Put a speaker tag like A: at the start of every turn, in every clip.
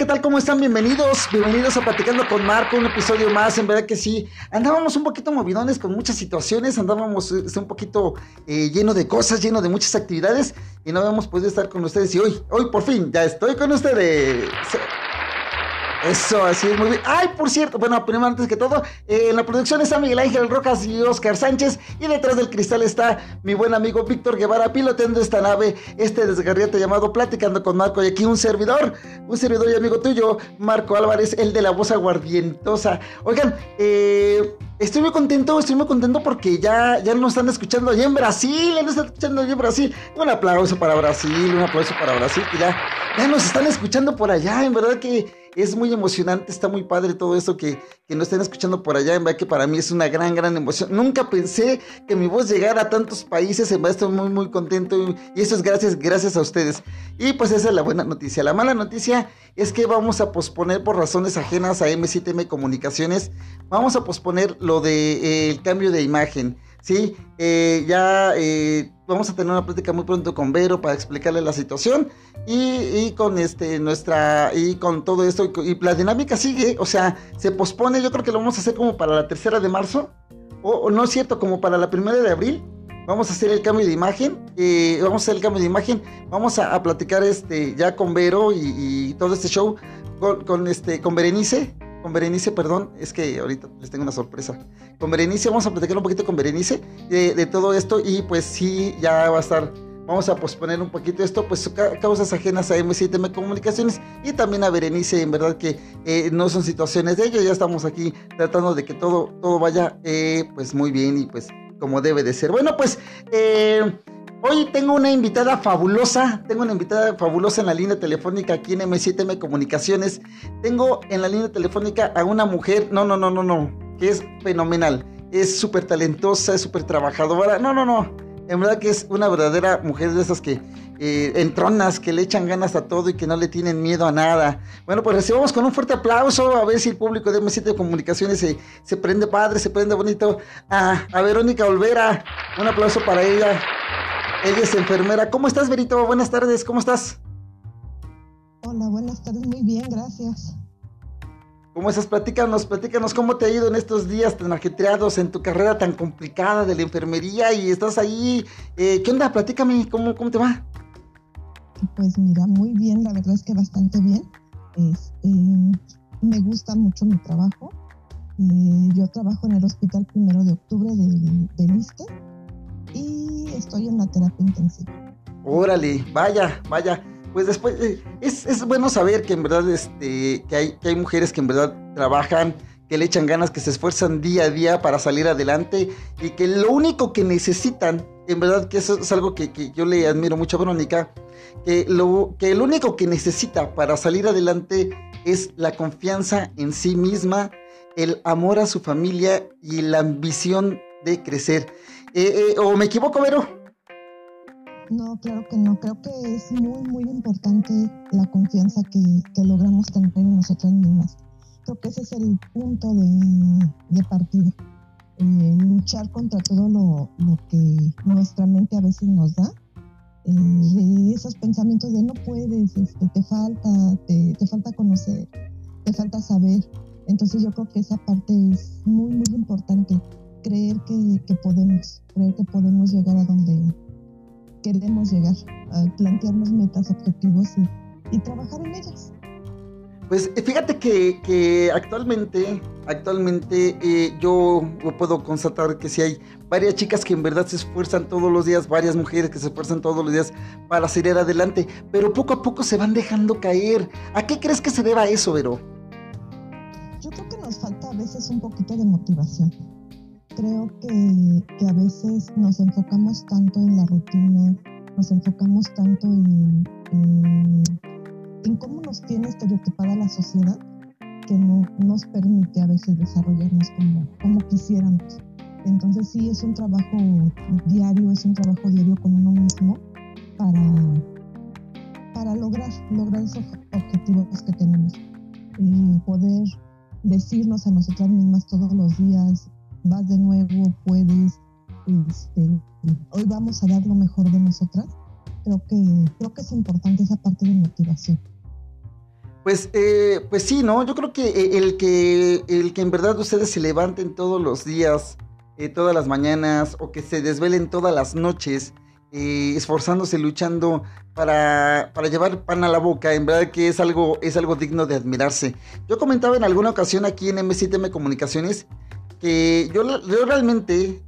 A: ¿Qué tal? ¿Cómo están? Bienvenidos, bienvenidos a Platicando con Marco, un episodio más, en verdad que sí. Andábamos un poquito movidones con muchas situaciones, andábamos este, un poquito eh, lleno de cosas, lleno de muchas actividades y no habíamos podido estar con ustedes y hoy, hoy por fin, ya estoy con ustedes. Eso, así es, muy bien. Ay, por cierto, bueno, primero antes que todo, eh, en la producción está Miguel Ángel Rojas y Oscar Sánchez, y detrás del cristal está mi buen amigo Víctor Guevara piloteando esta nave, este desgarriate llamado Platicando con Marco, y aquí un servidor, un servidor y amigo tuyo, Marco Álvarez, el de la voz aguardientosa. Oigan, eh, Estoy muy contento, estoy muy contento porque ya, ya nos están escuchando allá en Brasil, ya nos están escuchando allá en Brasil. Un aplauso para Brasil, un aplauso para Brasil, que ya, ya nos están escuchando por allá, en verdad que es muy emocionante, está muy padre todo eso que, que nos estén escuchando por allá, en verdad que para mí es una gran, gran emoción. Nunca pensé que mi voz llegara a tantos países, en verdad estoy muy, muy contento y, eso es gracias, gracias a ustedes. Y pues esa es la buena noticia. La mala noticia es que vamos a posponer por razones ajenas a M7M Comunicaciones, vamos a posponer lo del de, eh, cambio de imagen. Sí, eh, ya eh, vamos a tener una plática muy pronto con Vero para explicarle la situación y, con este nuestra y con todo esto y, la dinámica sigue, o sea, se pospone. Yo creo que lo vamos a hacer como para la tercera de marzo o, no es cierto, como para la primera de abril. Vamos a hacer el cambio de imagen, eh, vamos a hacer el cambio de imagen, vamos a, platicar este ya con Vero y, todo este show con, este con Berenice con Berenice, perdón, es que ahorita les tengo una sorpresa. Con Berenice vamos a platicar un poquito con Berenice de, todo esto y pues sí, ya va a estar, vamos a posponer un poquito esto, pues causas ajenas a M7M Comunicaciones y también a Berenice, en verdad que eh, no son situaciones de ellos, ya estamos aquí tratando de que todo, todo vaya eh, pues muy bien y pues como debe de ser. Bueno, pues... Eh, Hoy tengo una invitada fabulosa, tengo una invitada fabulosa en la línea telefónica aquí en M7M Comunicaciones. Tengo en la línea telefónica a una mujer, no, no, no, no, no, que es fenomenal. Es súper talentosa, es súper trabajadora. No, no, no. En verdad que es una verdadera mujer de esas que eh, entronas, que le echan ganas a todo y que no le tienen miedo a nada. Bueno, pues recibamos con un fuerte aplauso a ver si el público de M7 Comunicaciones se, se prende padre, se prende bonito. a Verónica Olvera, un aplauso para ella. Ella es enfermera. ¿Cómo estás, Verito? Buenas tardes, ¿cómo estás?
B: Hola, buenas tardes, muy bien, gracias.
A: ¿Cómo estás? Platícanos, platícanos cómo te ha ido en estos días tan ajetreados, en tu carrera tan complicada de la enfermería y estás ahí. Eh, ¿Qué onda? Platícame, ¿cómo, ¿cómo te va?
B: Pues mira, muy bien, la verdad es que bastante bien. Este, me gusta mucho mi trabajo. Eh, yo trabajo en el Hospital Primero de Octubre del, del y estoy en la terapia intensiva.
A: Órale, vaya, vaya. Pues después, eh, es, es, bueno saber que en verdad este, que hay, hay mujeres que en verdad trabajan, que le echan ganas, que se esfuerzan día a día para salir adelante y que lo único que necesitan, en verdad que eso es algo que, que yo le admiro mucho a Verónica, que lo, que lo único que necesita para salir adelante es la confianza en sí misma, el amor a su familia y la ambición de crecer. Eh, eh, ¿O me equivoco, Vero?
B: No, claro que no. Creo que es muy, muy importante la confianza que, logramos tener en nosotras mismas. Creo que ese es el punto de, partida. Eh, luchar contra todo lo, que nuestra mente a veces nos da. esos pensamientos de no puedes, este, te falta, te falta conocer, te falta saber. Entonces yo creo que esa parte es muy, muy importante creer que, podemos, creer que podemos llegar a donde queremos llegar, a plantearnos metas, objetivos y, trabajar en ellas.
A: Pues eh, fíjate que, actualmente, actualmente eh, yo puedo constatar que si hay varias chicas que en verdad se esfuerzan todos los días, varias mujeres que se esfuerzan todos los días para salir adelante, pero poco a poco se van dejando caer. ¿A qué crees que se deba eso, Vero?
B: Yo creo que nos falta a veces un poquito de motivación creo que, a veces nos enfocamos tanto en la rutina, nos enfocamos tanto en, en, cómo nos tiene estereotipada la sociedad, que no nos permite a veces desarrollarnos como, como quisiéramos. Entonces sí es un trabajo diario, es un trabajo diario con uno mismo para, para lograr, lograr esos objetivos que tenemos. Y poder decirnos a nosotras mismas todos los días, vas de nuevo, puedes, este, hoy vamos a dar lo mejor de nosotras. Creo que, creo que es importante esa parte de motivación.
A: Pues, eh, pues sí, ¿no? Yo creo que eh, el que el que en verdad ustedes se levanten todos los días, eh, todas las mañanas, o que se desvelen todas las noches, esforzándose, luchando para, para, llevar pan a la boca, en verdad que es algo, es algo digno de admirarse. Yo comentaba en alguna ocasión aquí en M7M Comunicaciones que yo, realmente,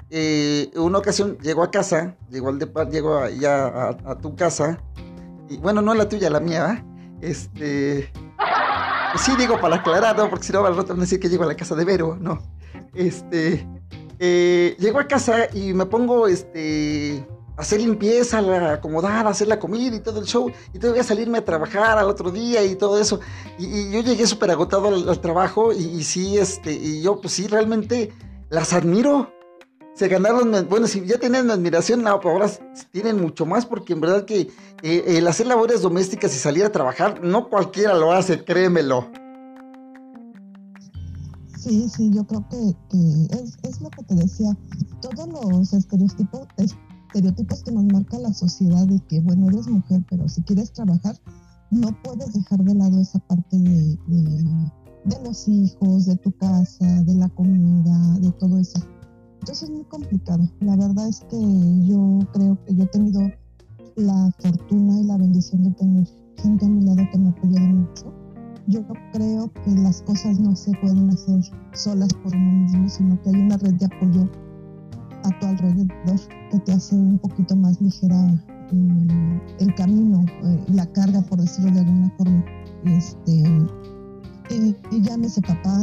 A: una ocasión llego a casa, llego, al llego ya a, a, tu casa, y bueno, no la tuya, la mía, este. Pues sí, digo para aclarar, ¿no? Porque si no, al rato van a decir que llego a la casa de Vero, ¿no? Este. Eh, llego a casa y me pongo, este. Hacer limpieza, a acomodar, hacer la comida y todo el show. Y todavía salirme a trabajar al otro día y todo eso. Y, yo llegué súper agotado al, trabajo y, sí, este. Y yo, pues sí, realmente las admiro se ganaron, bueno, si ya tenían admiración, no, pero ahora tienen mucho más porque en verdad que eh, el hacer labores domésticas y salir a trabajar, no cualquiera lo hace, créemelo.
B: Sí, sí, yo creo que, es, lo que te decía, todos los estereotipos, estereotipos que nos marca la sociedad de que, bueno, eres mujer, pero si quieres trabajar, no puedes dejar de lado esa parte de, los hijos, de tu casa, de la comida, de todo eso entonces es muy complicado. La verdad es que yo creo que yo he tenido la fortuna y la bendición de tener gente a mi lado que me ha apoyado mucho. Yo creo que las cosas no se pueden hacer solas por uno mismo, sino que hay una red de apoyo tu alrededor que te hace un poquito más ligera eh, el camino, eh, la carga, por decirlo de alguna forma. Este, y llámese papá,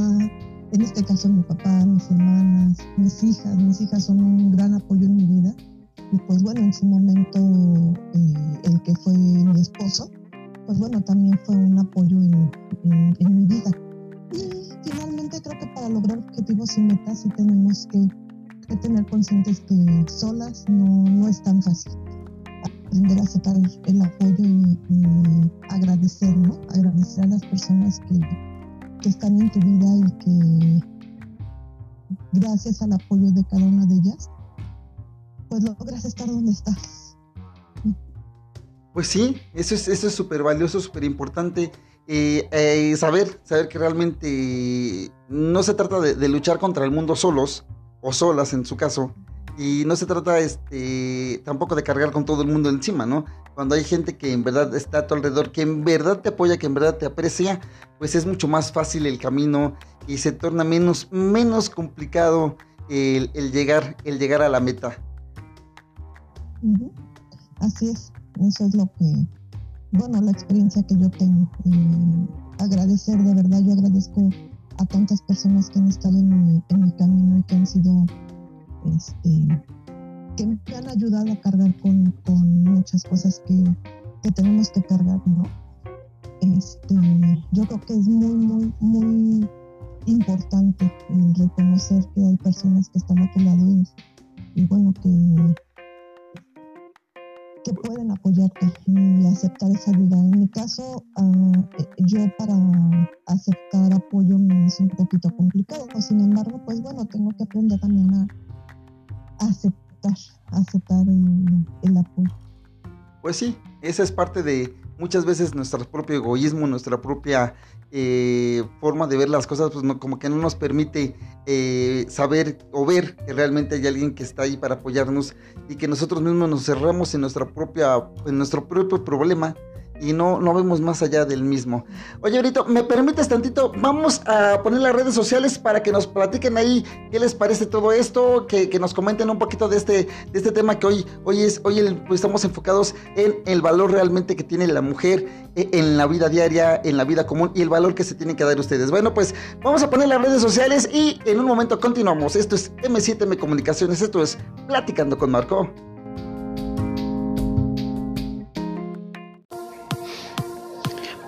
B: en este caso mi papá, mis hermanas, mis hijas, mis hijas son un gran apoyo en mi vida. Y pues bueno, en su momento eh, el que fue mi esposo, pues bueno, también fue un apoyo en, mi vida. Y finalmente creo que para lograr objetivos y metas sí tenemos que, tener conscientes que solas no, es tan fácil. Aprender a aceptar el, apoyo y, y agradecer, ¿no? Agradecer a las personas que, que están en tu vida y que gracias al apoyo de cada una de ellas, pues logras estar donde estás.
A: Pues sí, eso es eso es súper valioso, súper importante. Eh, eh, saber, saber que realmente no se trata de, luchar contra el mundo solos o solas en su caso, y no se trata este, tampoco de cargar con todo el mundo encima, ¿no? Cuando hay gente que en verdad está a tu alrededor, que en verdad te apoya, que en verdad te aprecia, pues es mucho más fácil el camino y se torna menos, menos complicado el, llegar, el llegar a la meta.
B: Así es, eso es lo que, bueno, la experiencia que yo tengo. Eh, agradecer, de verdad, yo agradezco a tantas personas que han estado en mi, camino y que han sido este, que han ayudado a cargar con, muchas cosas que, tenemos que cargar, ¿no? Este, yo creo que es muy, muy, muy importante reconocer que hay personas que están a tu lado y, bueno, que, pueden apoyarte y aceptar esa ayuda. En mi caso, ah, yo para aceptar apoyo me es un poquito complicado, sin embargo, pues bueno, tengo que aprender también a, aceptar, aceptar el, apoyo.
A: Pues sí, esa es parte de muchas veces nuestro propio egoísmo, nuestra propia eh, forma de ver las cosas, pues no, como que no nos permite eh, saber o ver que realmente hay alguien que está ahí para apoyarnos y que nosotros mismos nos cerramos en nuestra propia, en nuestro propio problema y no, no vemos más allá del mismo. Oye, ahorita, ¿me permites tantito? Vamos a poner las redes sociales para que nos platiquen ahí qué les parece todo esto, que, nos comenten un poquito de este, de este tema que hoy, hoy, es, hoy pues, estamos enfocados en el valor realmente que tiene la mujer eh, en la vida diaria, en la vida común y el valor que se tienen que dar ustedes. Bueno, pues vamos a poner las redes sociales y en un momento continuamos. Esto es M7M Comunicaciones, esto es Platicando con Marco.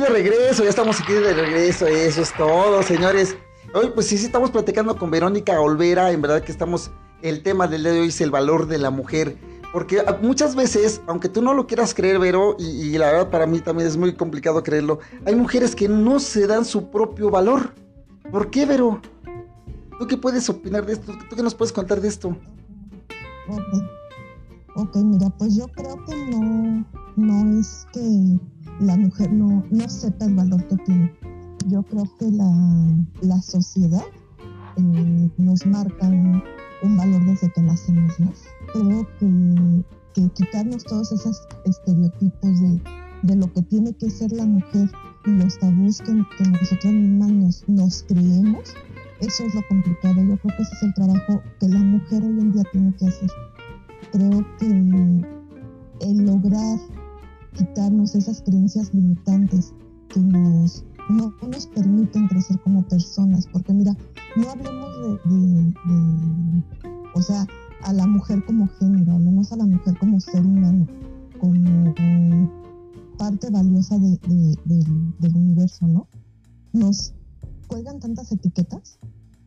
A: De regreso, ya estamos aquí de regreso, eso es todo, señores. Hoy, pues sí, sí, estamos platicando con Verónica Olvera, en verdad que estamos, el tema del día de hoy es el valor de la mujer. Porque muchas veces, aunque tú no lo quieras creer, Vero, y, la verdad para mí también es muy complicado creerlo, hay mujeres que no se dan su propio valor. ¿Por qué, Vero? ¿Tú qué puedes opinar de esto? ¿Tú qué nos puedes contar de esto?
B: Ok, ok, mira, pues yo creo que no, no es que la mujer no, no sepa el valor que tiene. Yo creo que la, sociedad eh, nos marca un, valor desde que nacemos, ¿no? Creo que, quitarnos todos esos estereotipos de, lo que tiene que ser la mujer y los tabús que, nosotros mismas nos, creemos, eso es lo complicado. Yo creo que ese es el trabajo que la mujer hoy en día tiene que hacer. Creo que el lograr quitarnos esas creencias limitantes que nos, no nos permiten crecer como personas. Porque mira, no hablemos de, o sea, a la mujer como género, hablemos a la mujer como ser humano, como parte valiosa del universo, ¿no? Nos cuelgan tantas etiquetas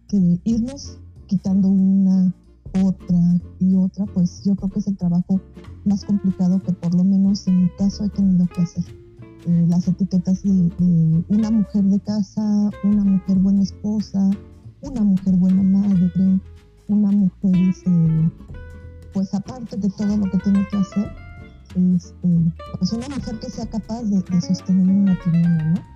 B: que irnos quitando una, otra y otra, pues yo creo que es el trabajo más complicado que por lo menos en mi caso he tenido que hacer. Eh, las etiquetas de, una mujer de casa, una mujer buena esposa, una mujer buena madre, una mujer, este, pues aparte de todo lo que tiene que hacer, este, pues una mujer que sea capaz de, de sostener un matrimonio, ¿no?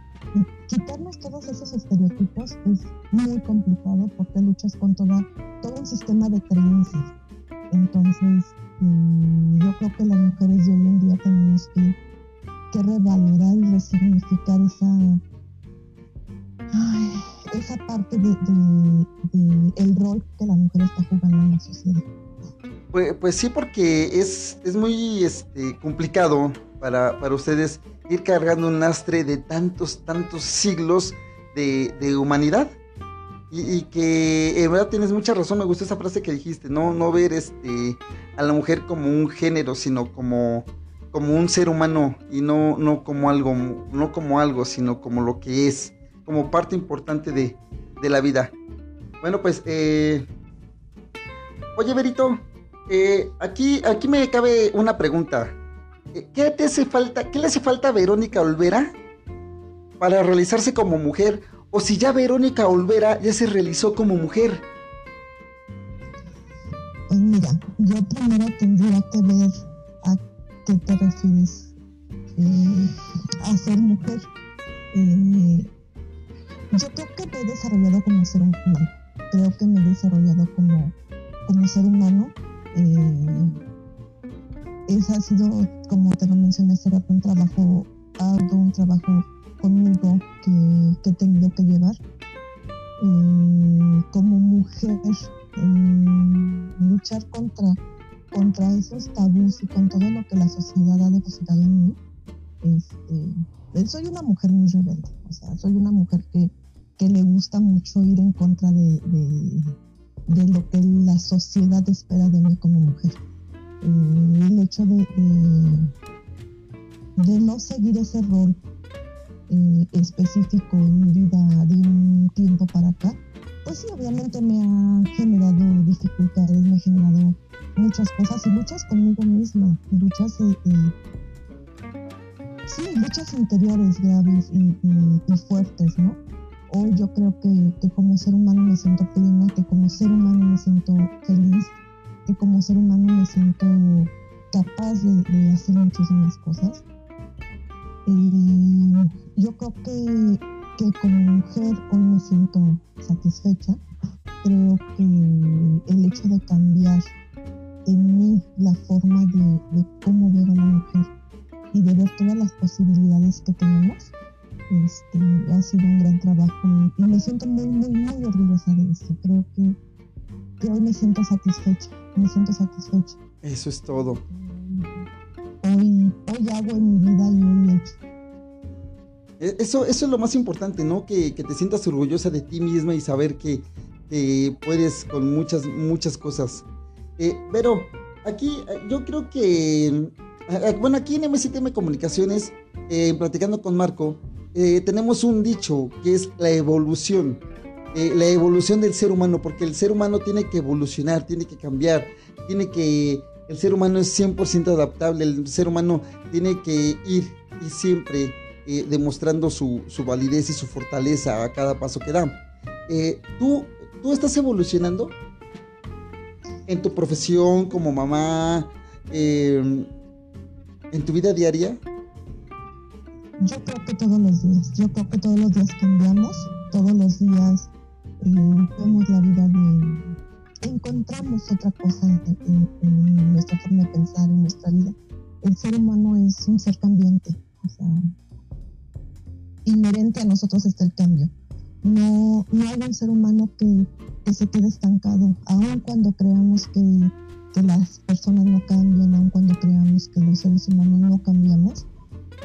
B: Quitarnos todos esos estereotipos es muy complicado porque luchas con toda, todo un sistema de creencias. Entonces, eh, yo creo que las mujeres de hoy en día tenemos que, que revalorar y resignificar esa, esa parte de, el rol que la mujer está jugando en la sociedad.
A: Pues, pues sí, porque es, es muy este, complicado para, para ustedes ir cargando un lastre de tantos, tantos siglos de, humanidad. Y, que en verdad tienes mucha razón, me gustó esa frase que dijiste, no, no ver este a la mujer como un género, sino como, como un ser humano y no, no como algo, no como algo, sino como lo que es, como parte importante de, la vida. Bueno, pues, eh, oye, Berito, eh, aquí, aquí me cabe una pregunta. ¿Qué te hace falta? ¿Qué le hace falta a Verónica Olvera para realizarse como mujer? O si ya Verónica Olvera ya se realizó como mujer.
B: Pues mira, yo primero tendría que ver a qué te refieres eh, a ser mujer. Eh, yo creo que me he desarrollado como ser humano. Creo que me he desarrollado como, como ser humano. Eh, ese ha sido, como te lo mencioné, será un trabajo arduo, un trabajo conmigo que, he tenido que llevar. Eh, como mujer, luchar contra, contra esos tabús y con todo lo que la sociedad ha depositado en mí. Este, soy una mujer muy rebelde, o sea, soy una mujer que, que le gusta mucho ir en contra de, de lo que la sociedad espera de mí como mujer. Eh, el hecho de, de, no seguir ese rol eh, específico en mi vida de un tiempo para acá, pues sí, obviamente me ha generado dificultades, me ha generado muchas cosas y luchas conmigo misma, luchas, eh, sí, luchas interiores graves y, fuertes, ¿no? Hoy yo creo que, como ser humano me siento plena, que como ser humano me siento feliz, como ser humano me siento capaz de, hacer muchísimas cosas. Y yo creo que, que, como mujer hoy me siento satisfecha. Creo que el hecho de cambiar en mí la forma de, cómo ver a la mujer y de ver todas las posibilidades que tenemos, Este, ha sido un gran trabajo y, me siento muy, muy, muy orgullosa de esto. Creo que, que, hoy me siento satisfecha, me siento satisfecha.
A: Eso es todo.
B: Hoy, hoy hago en mi vida y hoy he hecho.
A: E, eso, eso es lo más importante, ¿no? Que, que te sientas orgullosa de ti misma y saber que, que puedes con muchas, muchas cosas. Eh, pero aquí yo creo que, bueno, aquí en MCTM Comunicaciones, eh, platicando con Marco, eh, tenemos un dicho que es la evolución. La evolución del ser humano, porque el ser humano tiene que evolucionar, tiene que cambiar, tiene que... El ser humano es 100% adaptable, el ser humano tiene que ir y siempre demostrando su, su, validez y su fortaleza a cada paso que da. tú ¿Tú estás evolucionando en tu profesión como mamá, em, en tu vida diaria?
B: Yo creo que todos los días, yo creo que todos los días cambiamos, todos los días eh, vemos la vida de... encontramos otra cosa en, nuestra forma de pensar, en nuestra vida. El ser humano es un ser cambiante, o sea, inherente a nosotros está el cambio no, no hay un ser humano que, se quede estancado, aun cuando creamos que, las personas no cambian, aun cuando creamos que los seres humanos no cambiamos,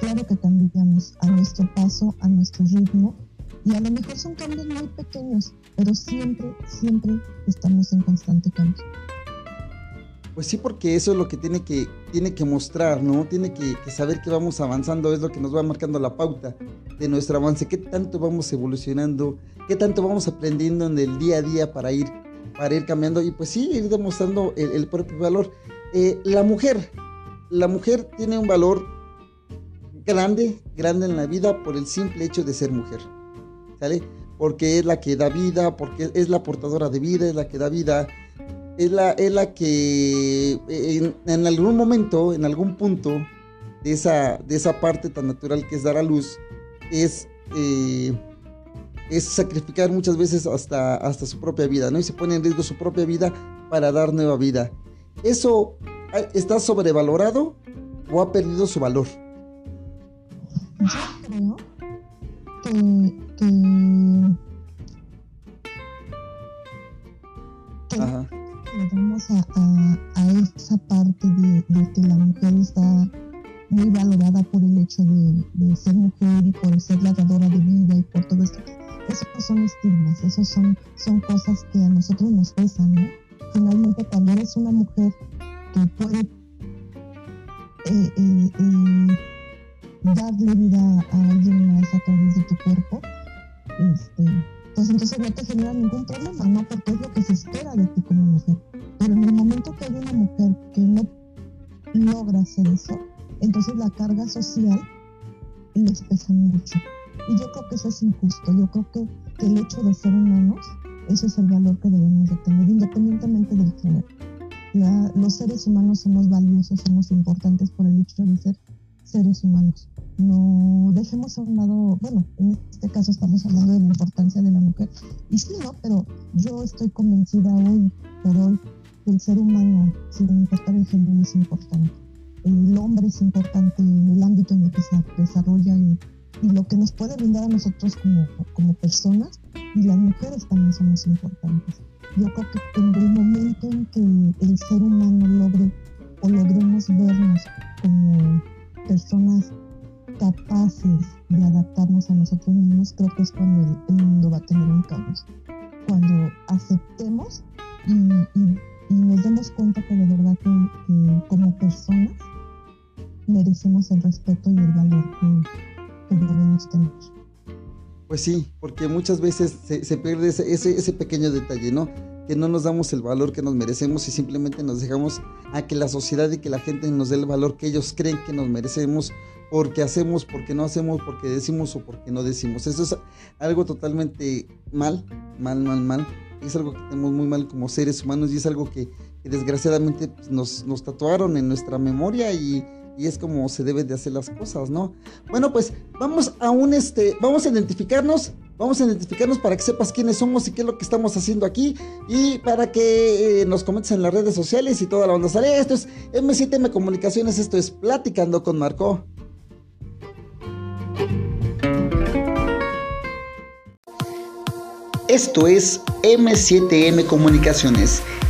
B: claro que cambiamos a nuestro paso, a nuestro ritmo, y a lo mejor son cambios muy pequeños, pero siempre, siempre estamos en constante cambio.
A: Pues sí, porque eso es lo que tiene que, tiene que mostrar, ¿no? Tiene que, saber que vamos avanzando, es lo que nos va marcando la pauta de nuestro avance, qué tanto vamos evolucionando, qué tanto vamos aprendiendo en el día a día para ir, para ir cambiando y pues sí, ir demostrando el, propio valor. Eh, la mujer, la mujer tiene un valor grande, grande en la vida por el simple hecho de ser mujer, Porque es la que da vida, porque es la portadora de vida, es la que da vida es la, es la que en, algún momento, en algún punto de esa, de esa parte tan natural que es dar a luz, es, eh, es sacrificar muchas veces hasta, hasta su propia vida, ¿no? Y se pone en riesgo su propia vida para dar nueva vida. ¿Eso está sobrevalorado o ha perdido su valor?
B: Yo creo que, Ajá vamos a, a, esa parte de, que la mujer está muy valorada por el hecho de, ser mujer y por ser la dadora de vida y por todo esto. Esos son estigmas, esos son, son cosas que a nosotros nos pesan, ¿no? Finalmente, cuando eres una mujer que puede eh, eh, eh, darle vida a alguien más a través de tu cuerpo, este, pues entonces no te genera ningún problema, ¿no? Porque es lo que se espera de ti como mujer. Pero en el momento que hay una mujer que no logra hacer eso, entonces la carga social les pesa mucho. Y yo creo que eso es injusto. Yo creo que, el hecho de ser humanos, eso es el valor que debemos de tener, independientemente del género. los seres humanos somos valiosos, somos importantes por el hecho de ser seres humanos no dejemos a un lado, bueno, en este caso estamos hablando de la importancia de la mujer, y sí, ¿no? Pero yo estoy convencida hoy por hoy que el ser humano, sin importar el género, es importante. El hombre es importante en el ámbito en el que se desarrolla y, y lo que nos puede brindar a nosotros como, como personas, y las mujeres también somos importantes. Yo creo que en el momento en que el ser humano logre o logremos vernos como personas capaces de adaptarnos a nosotros mismos, creo que es cuando el, mundo va a tener un cambio. Cuando aceptemos y, nos demos cuenta que de verdad que, como personas merecemos el respeto y el valor que, debemos tener.
A: Pues sí, porque muchas veces se, pierde ese, ese, ese pequeño detalle, ¿no? Que no nos damos el valor que nos merecemos y simplemente nos dejamos a que la sociedad y que la gente nos dé el valor que ellos creen que nos merecemos porque hacemos, porque no hacemos, porque decimos o porque no decimos. Eso es algo totalmente mal, mal, mal, mal. Es algo que tenemos muy mal como seres humanos y es algo que, desgraciadamente pues, nos, nos, tatuaron en nuestra memoria y, y, es como se deben de hacer las cosas, ¿no? Bueno, pues vamos a un este, vamos a identificarnos Vamos a identificarnos para que sepas quiénes somos y qué es lo que estamos haciendo aquí. Y para que eh, nos comentes en las redes sociales y toda la onda sale. Esto es M7M Comunicaciones, esto es Platicando con Marco. Esto es M7M Comunicaciones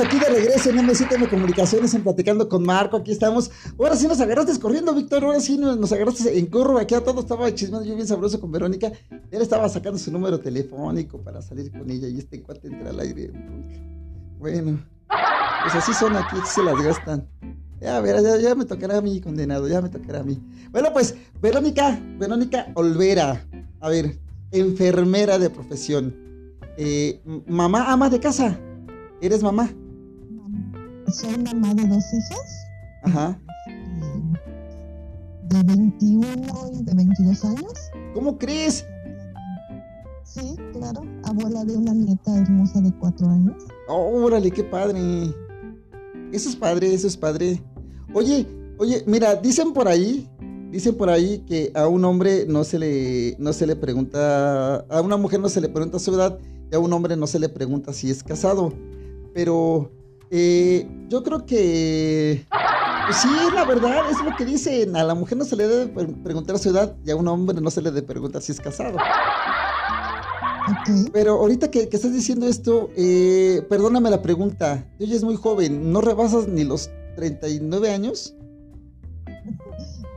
A: Aquí de regreso en M7M Comunicaciones, en Platicando con Marco. Aquí estamos. Ahora sí nos agarraste corriendo, Víctor. Ahora sí nos, agarraste en curro. Aquí a todo estaba chismeando yo bien sabroso con Verónica. Él estaba sacando su número telefónico para salir con ella y este cuate entra al aire. Bueno, pues así son aquí, se las gastan. Ya, ver, ya, ya me tocará a mí, condenado, ya me tocará a mí. Bueno, pues, Verónica, Verónica Olvera. A ver, enfermera de profesión. Eh, mamá ama de casa. ¿Eres mamá?
B: Soy mamá de dos hijas.
A: Ajá.
B: De 21 y de 22 años.
A: ¿Cómo crees?
B: Sí, claro. Abuela de una nieta hermosa de cuatro años.
A: órale, qué padre. Eso es padre, eso es padre. Oye, oye, mira, dicen por ahí, dicen por ahí que a un hombre no se le, no se le pregunta, a una mujer no se le pregunta su edad y a un hombre no se le pregunta si es casado. Pero eh, yo creo que pues sí, la verdad, es lo que dicen. A la mujer no se le debe preguntar su edad y a un hombre no se le debe preguntar si es casado. Pero ahorita que, estás diciendo esto, eh, perdóname la pregunta. Tú ya es muy joven, ¿no rebasas ni los 39 años?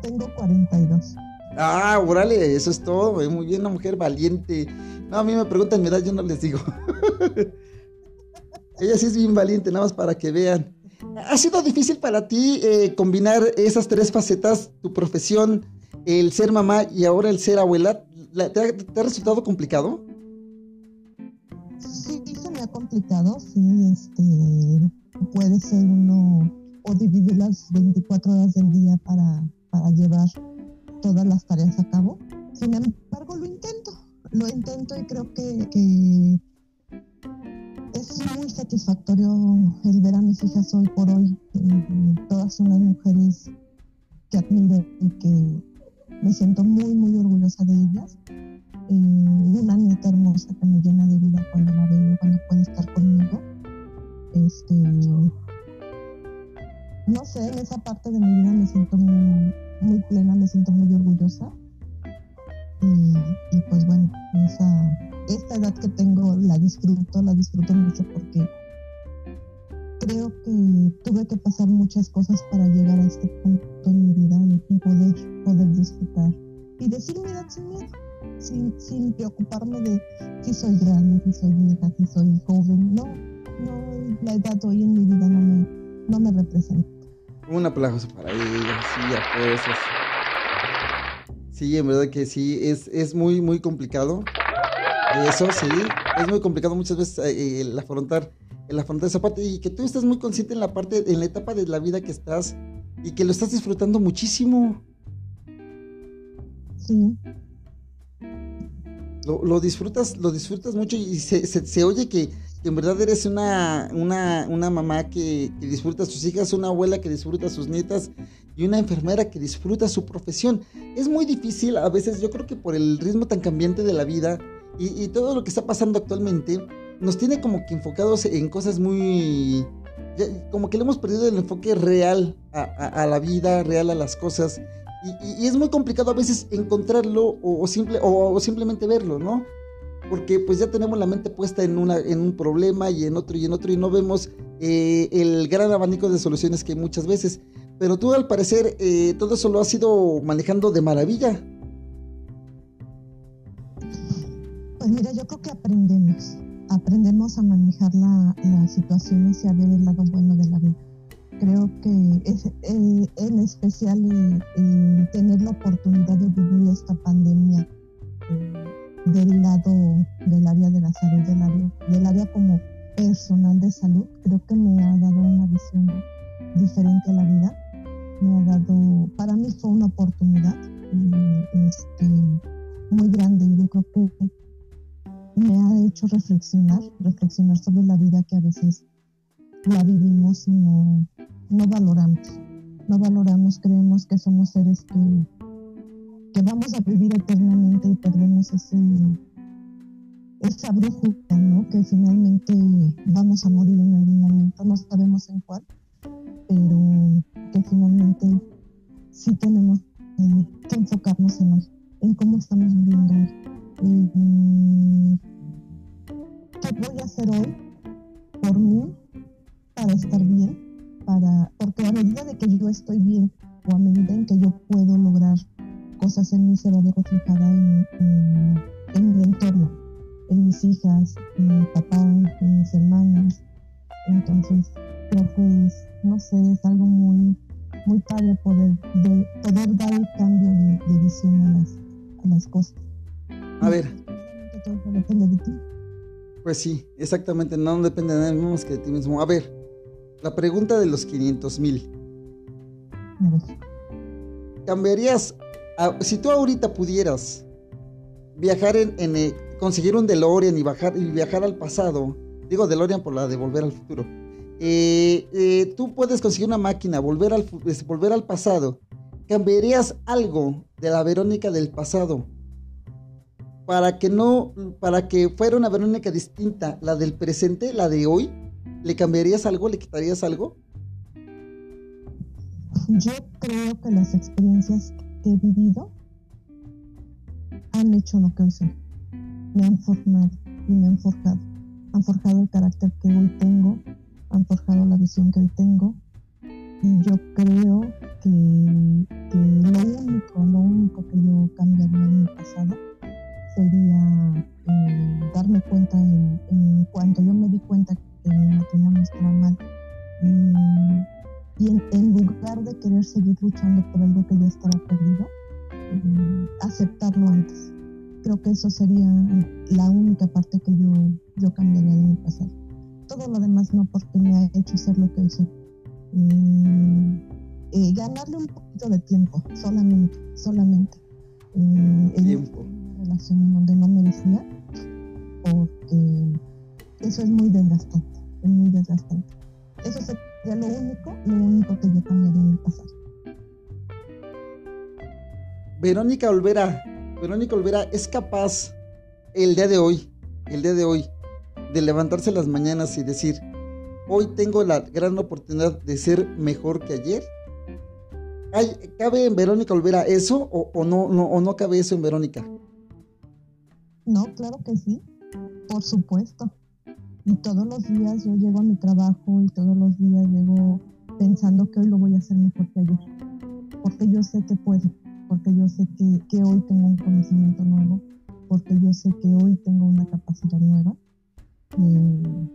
B: Tengo 42.
A: Ah, órale, eso es todo. Eh, muy bien, una mujer valiente. No, a mí me preguntan mi edad, yo no les digo. Ella sí es bien valiente, nada más para que vean. ¿Ha sido difícil para ti eh, combinar esas tres facetas, tu profesión, el ser mamá y ahora el ser abuela? ¿Te ha, resultado complicado?
B: Sí, se me ha complicado, sí, este, puede ser uno o dividir las 24 horas del día para, para llevar todas las tareas a cabo. Sin embargo, lo intento, lo intento y creo que, que es muy satisfactorio el ver a mis hijas hoy por hoy. Eh, todas son las mujeres que admiro y que me siento muy, muy orgullosa de ellas. Eh, una nieta hermosa que me llena de vida cuando la veo, cuando puede estar conmigo. Este, no sé, en esa parte de mi vida me siento muy, muy plena, me siento muy orgullosa. Y, y pues bueno, esa, esta edad que tengo la disfruto, la disfruto mucho porque creo que tuve que pasar muchas cosas para llegar a este punto en mi vida y poder, poder disfrutar y decir mi edad sin miedo, sin, sin preocuparme de si soy grande, si soy vieja, si soy joven. No, no, la edad hoy en mi vida no me, no me representa.
A: Un aplauso para ella, sí, pues. Sí, en verdad que sí, es, es muy, muy complicado. Eso sí, es muy complicado muchas veces eh, el afrontar, el afrontar esa parte y que tú estás muy consciente en la parte, en la etapa de la vida que estás y que lo estás disfrutando muchísimo.
B: Sí.
A: Lo, disfrutas, lo disfrutas mucho y se, se, oye que, en verdad eres una, una, una mamá que, que, disfruta a sus hijas, una abuela que disfruta a sus nietas y una enfermera que disfruta su profesión. Es muy difícil a veces, yo creo que por el ritmo tan cambiante de la vida, y, todo lo que está pasando actualmente nos tiene como que enfocados en cosas muy... como que le hemos perdido el enfoque real a, la vida, real a las cosas. Y, es muy complicado a veces encontrarlo o, simple, o, simplemente verlo, ¿no? Porque pues ya tenemos la mente puesta en, una, en un problema y en otro y en otro y no vemos eh, el gran abanico de soluciones que hay muchas veces. Pero tú al parecer eh, todo eso lo has ido manejando de maravilla.
B: Pues mira, yo creo que aprendemos, aprendemos a manejar la, situación y a ver el lado bueno de la vida. Creo que es, eh, en especial eh, eh, tener la oportunidad de vivir esta pandemia del lado del área de la salud, del área, del área como personal de salud, creo que me ha dado una visión diferente a la vida. Me ha dado, para mí fue una oportunidad este, muy grande yo creo que me ha hecho reflexionar, reflexionar sobre la vida que a veces la vivimos y no, no valoramos. No valoramos, creemos que somos seres que, que vamos a vivir eternamente y perdemos ese, esa brújula, ¿no? Que finalmente vamos a morir en algún momento, no sabemos en cuál, pero que finalmente sí tenemos que enfocarnos en, en cómo estamos viviendo hoy. ¿Qué voy a hacer hoy por mí para estar bien? Para, porque a medida de que yo estoy bien o a medida en que yo puedo lograr cosas en mí se va a ver reflejada en, en, mi entorno, en mis hijas, en mi papá, en mis hermanas. Entonces, creo que es, no sé, es algo muy, muy padre poder, de, poder dar el cambio de, visión a las, a las cosas.
A: A ver. Pues sí, exactamente, no depende de nadie más que de ti mismo. A ver, la pregunta de los 500 mil. ¿Cambiarías si tú ahorita pudieras viajar en, eh, conseguir un DeLorean y, bajar, y viajar al pasado, digo DeLorean por la de volver al futuro, eh, eh, tú puedes conseguir una máquina, volver al, volver al pasado, ¿cambiarías algo de la Verónica del pasado? Para que no, para que fuera una Verónica distinta, la del presente, la de hoy, ¿le cambiarías algo? ¿Le quitarías algo?
B: Yo creo que las experiencias he vivido han hecho lo que hoy soy. Me han formado y me han forjado. Han forjado el carácter que hoy tengo, han forjado la visión que hoy tengo. Y yo creo que, lo único, lo único que yo cambiaría en mi pasado sería eh, darme cuenta en, en, cuando yo me di cuenta que mi matrimonio estaba mal. Y en, lugar de querer seguir luchando por algo que ya estaba perdido, eh, aceptarlo antes. Creo que eso sería la única parte que yo, yo cambiaría de mi pasado. Todo lo demás no, porque me ha hecho ser lo que hice. Eh, eh, ganarle un poquito de tiempo, solamente, solamente.
A: tiempo.
B: En donde no merecía, porque eso es muy desgastante, es muy desgastante. Eso se lo único, lo único que yo cambiaría en el pasado.
A: Verónica Olvera, Verónica Olvera es capaz el día de hoy, el día de hoy, de levantarse las mañanas y decir, hoy tengo la gran oportunidad de ser mejor que ayer. ¿Hay, ¿Cabe en Verónica Olvera eso o, no, no, o no cabe eso en Verónica?
B: No, claro que sí, por supuesto. Y todos los días yo llego a mi trabajo y todos los días llego pensando que hoy lo voy a hacer mejor que ayer. Porque yo sé que puedo, porque yo sé que, que hoy tengo un conocimiento nuevo, porque yo sé que hoy tengo una capacidad nueva.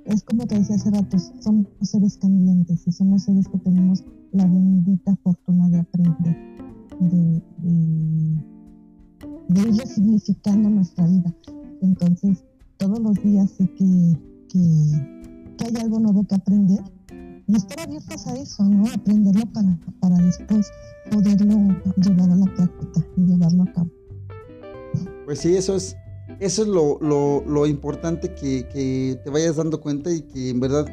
B: es como te decía hace rato, somos seres cambiantes y somos seres que tenemos la bendita fortuna de aprender, de, ir resignificando nuestra vida. Entonces, todos los días sé que, que, hay algo nuevo que aprender y estar abiertos a eso, ¿no? Aprenderlo para, para después poderlo llevar a la práctica y llevarlo a cabo.
A: Pues sí, eso es, eso es lo, lo, lo importante que, que, te vayas dando cuenta y que en verdad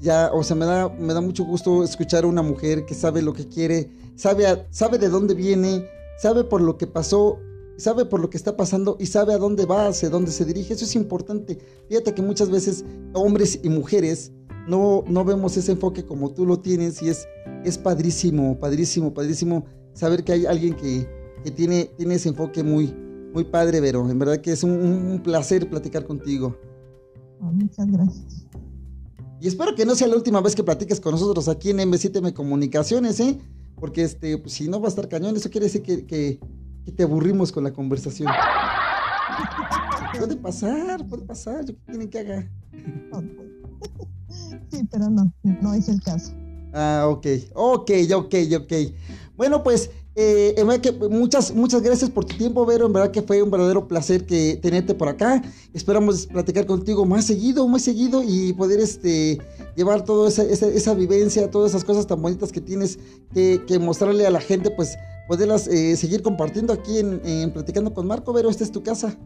A: ya, o sea, me da, me da mucho gusto escuchar a una mujer que sabe lo que quiere, sabe, sabe de dónde viene, sabe por lo que pasó sabe por lo que está pasando y sabe a dónde va, hacia dónde se dirige. Eso es importante. Fíjate que muchas veces hombres y mujeres no, no vemos ese enfoque como tú lo tienes y es, es padrísimo, padrísimo, padrísimo saber que hay alguien que, que tiene, tiene ese enfoque muy, muy padre, Vero. En verdad que es un, placer platicar contigo.
B: Ah, muchas gracias.
A: Y espero que no sea la última vez que platiques con nosotros aquí en M7M Comunicaciones, ¿eh? Porque este, pues, si no va a estar cañón, eso quiere decir que, que que te aburrimos con la conversación. Puede pasar, puede pasar, yo qué tienen que haga.
B: Sí, pero no, no es el caso.
A: Ah, ok, ok, ok, ok. Bueno, pues, eh, que muchas, muchas gracias por tu tiempo, Vero. En verdad que fue un verdadero placer que tenerte por acá. Esperamos platicar contigo más seguido, más seguido y poder este, llevar toda esa, esa, vivencia, todas esas cosas tan bonitas que tienes que, que mostrarle a la gente, pues poderlas eh, seguir compartiendo aquí en, Platicando con Marco. Vero, esta es tu casa.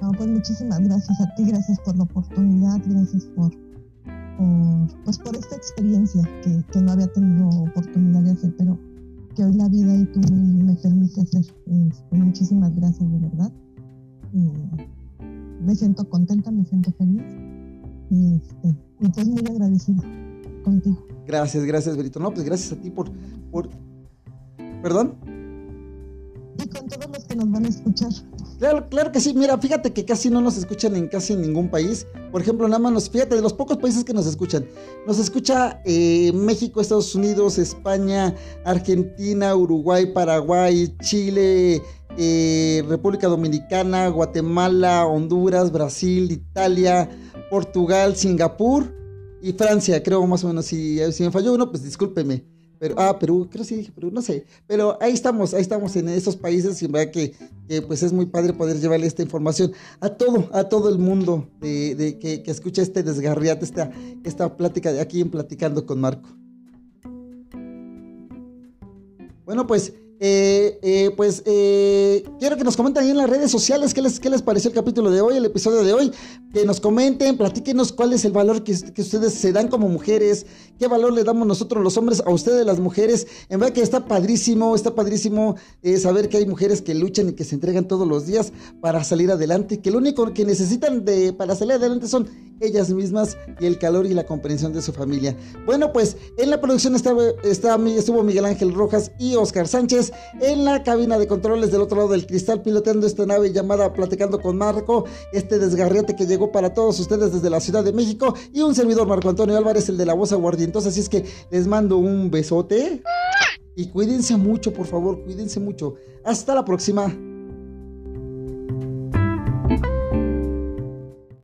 B: No, pues muchísimas gracias a ti, gracias por la oportunidad, gracias por, por pues por esta experiencia que, no había tenido oportunidad de hacer, pero que hoy la vida y tú me, permites hacer. Este, muchísimas gracias, de verdad. me siento contenta, me siento feliz y, este, estoy muy agradecida contigo.
A: Gracias, gracias, Berito. No, pues gracias a ti por... por... ¿Perdón?
B: Y con todos los que nos van a escuchar.
A: Claro, claro que sí. Mira, fíjate que casi no nos escuchan en casi ningún país. Por ejemplo, nada más nos, fíjate, de los pocos países que nos escuchan. Nos escucha eh, México, Estados Unidos, España, Argentina, Uruguay, Paraguay, Chile, eh, República Dominicana, Guatemala, Honduras, Brasil, Italia, Portugal, Singapur y Francia, creo más o menos. Si, si me falló uno, pues discúlpeme. Pero, ah, Perú, creo que sí dije Perú, no sé. Pero ahí estamos, ahí estamos en esos países y verdad que, que, pues es muy padre poder llevarle esta información a todo, a todo el mundo de, de que, que, escucha este desgarriate, esta, esta plática de aquí en Platicando con Marco. Bueno, pues eh, eh, pues eh, quiero que nos comenten ahí en las redes sociales qué les, qué les pareció el capítulo de hoy, el episodio de hoy. Que nos comenten, platíquenos cuál es el valor que, ustedes se dan como mujeres, qué valor le damos nosotros los hombres a ustedes las mujeres. En verdad que está padrísimo, está padrísimo saber que hay mujeres que luchan y que se entregan todos los días para salir adelante, que lo único que necesitan de, para salir adelante son ellas mismas y el calor y la comprensión de su familia. Bueno, pues en la producción estaba, estuvo Miguel Ángel Rojas y Oscar Sánchez. En la cabina de controles del otro lado del cristal, piloteando esta nave llamada Platicando con Marco, este desgarriate que para todos ustedes desde la Ciudad de México. Y un servidor, Marco Antonio Álvarez, el de la voz aguardientosa. Así es que les mando un besote. Y cuídense mucho, por favor, cuídense mucho. Hasta la próxima.